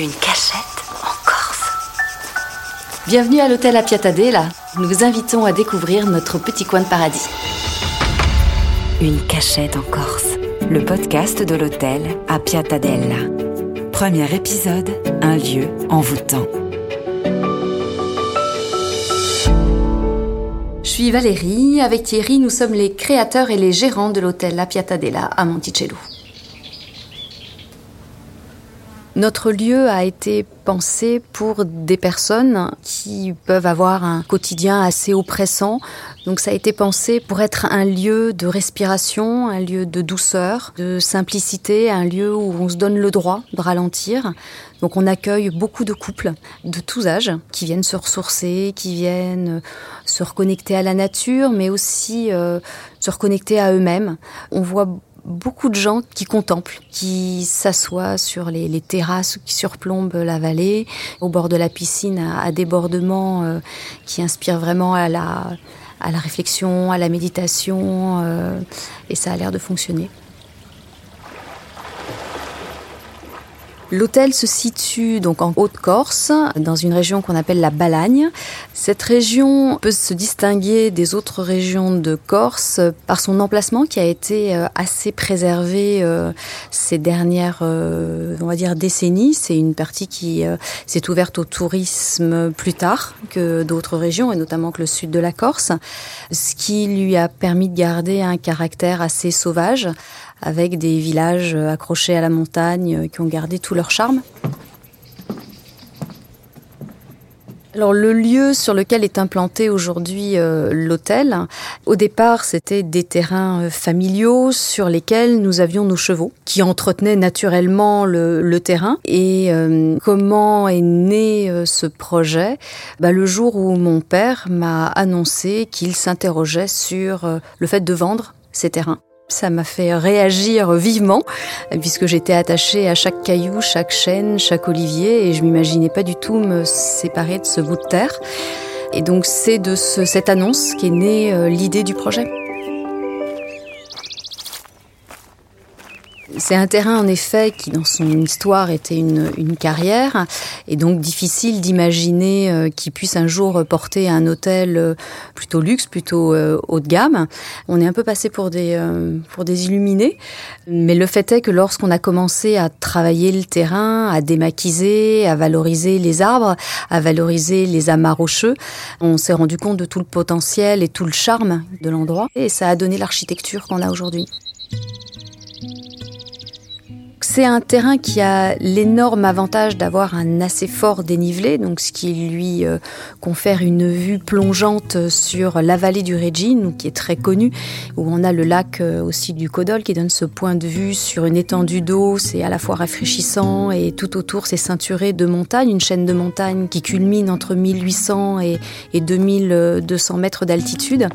Une cachette en Corse. Bienvenue à l'hôtel à Piatadella. Nous vous invitons à découvrir notre petit coin de paradis. Une cachette en Corse. Le podcast de l'hôtel à Piatadella. Premier épisode, un lieu envoûtant. Je suis Valérie. Avec Thierry, nous sommes les créateurs et les gérants de l'hôtel La Piatadella à Monticello. Notre lieu a été pensé pour des personnes qui peuvent avoir un quotidien assez oppressant. Donc ça a été pensé pour être un lieu de respiration, un lieu de douceur, de simplicité, un lieu où on se donne le droit de ralentir. Donc on accueille beaucoup de couples de tous âges qui viennent se ressourcer, qui viennent se reconnecter à la nature, mais aussi euh, se reconnecter à eux-mêmes. On voit beaucoup de gens qui contemplent, qui s'assoient sur les, terrasses qui surplombent la vallée, au bord de la piscine, à, débordement euh, qui inspire vraiment à la, à la réflexion, à la méditation, euh, et ça a l'air de fonctionner. L'hôtel se situe donc en Haute-Corse, dans une région qu'on appelle la Balagne. Cette région peut se distinguer des autres régions de Corse par son emplacement qui a été euh, assez préservé euh, ces dernières, euh, on va dire, décennies. C'est une partie qui s'est ouverte au tourisme plus tard que d'autres régions, et notamment que le sud de la Corse, ce qui lui a permis de garder un caractère assez sauvage avec des villages accrochés à la montagne qui ont gardé tout leur charme. Alors le lieu sur lequel est implanté aujourd'hui euh, l'hôtel, au départ c'était des terrains euh, familiaux sur lesquels nous avions nos chevaux qui entretenaient naturellement le, terrain. Et euh, comment est né ce projet? Bah, Le jour où mon père m'a annoncé qu'il s'interrogeait sur le fait de vendre ces terrains. Ça m'a fait réagir vivement, puisque j'étais attachée à chaque caillou, chaque chêne, chaque olivier, et je m'imaginais pas du tout me séparer de ce bout de terre. Et donc c'est de cette annonce qu'est née euh, l'idée du projet. C'est un terrain en effet qui dans son histoire était une, carrière et donc difficile d'imaginer euh, qu'il puisse un jour porter un hôtel euh, plutôt luxe, plutôt euh, haut de gamme. On est un peu passé pour des, pour des illuminés, mais le fait est que lorsqu'on a commencé à travailler le terrain, à démaquiser, à valoriser les arbres, à valoriser les amas rocheux, on s'est rendu compte de tout le potentiel et tout le charme de l'endroit et ça a donné l'architecture qu'on a aujourd'hui. C'est un terrain qui a l'énorme avantage d'avoir un assez fort dénivelé, donc ce qui lui euh, confère une vue plongeante sur la vallée du Régine, qui est très connue, où on a le lac euh, aussi du Codol qui donne ce point de vue sur une étendue d'eau. C'est à la fois rafraîchissant et tout autour c'est ceinturé de montagnes, une chaîne de montagnes qui culmine entre 1800 et, et 2200 mètres d'altitude.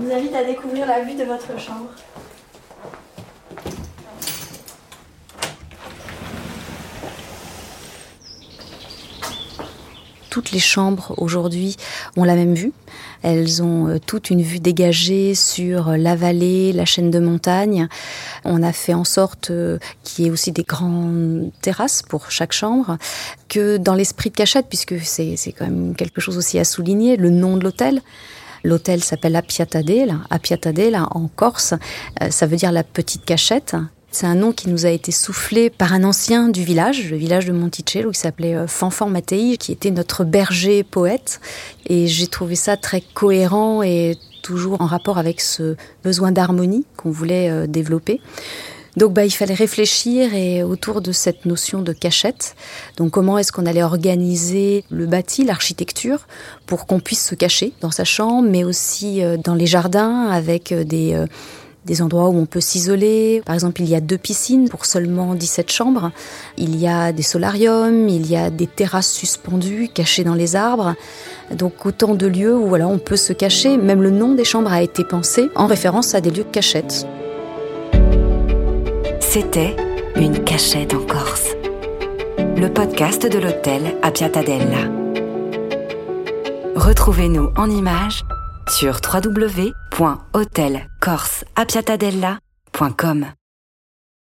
Vous invite à découvrir la vue de votre chambre. Toutes les chambres aujourd'hui ont la même vue. Elles ont euh, toute une vue dégagée sur la vallée, la chaîne de montagnes. On a fait en sorte euh, qu'il y ait aussi des grandes terrasses pour chaque chambre. Que dans l'esprit de cachette, puisque c'est quand même quelque chose aussi à souligner, le nom de l'hôtel, L'hôtel s'appelle Appiatadella. Appiatadella en Corse, euh, ça veut dire la petite cachette. C'est un nom qui nous a été soufflé par un ancien du village, le village de Monticello, qui s'appelait euh, Fanfan Mattei, qui était notre berger poète. Et j'ai trouvé ça très cohérent et toujours en rapport avec ce besoin d'harmonie qu'on voulait euh, développer. Donc bah, il fallait réfléchir et autour de cette notion de cachette. Donc comment est-ce qu'on allait organiser le bâti, l'architecture, pour qu'on puisse se cacher dans sa chambre, mais aussi euh, dans les jardins avec euh, des euh, des endroits où on peut s'isoler. Par exemple, il y a deux piscines pour seulement 17 chambres. Il y a des solariums, il y a des terrasses suspendues cachées dans les arbres. Donc autant de lieux où voilà, on peut se cacher. Même le nom des chambres a été pensé en référence à des lieux de cachette. C'était Une cachette en Corse. Le podcast de l'hôtel à Piatadella. Retrouvez-nous en images sur www.hôtelcorseapiatadella.com.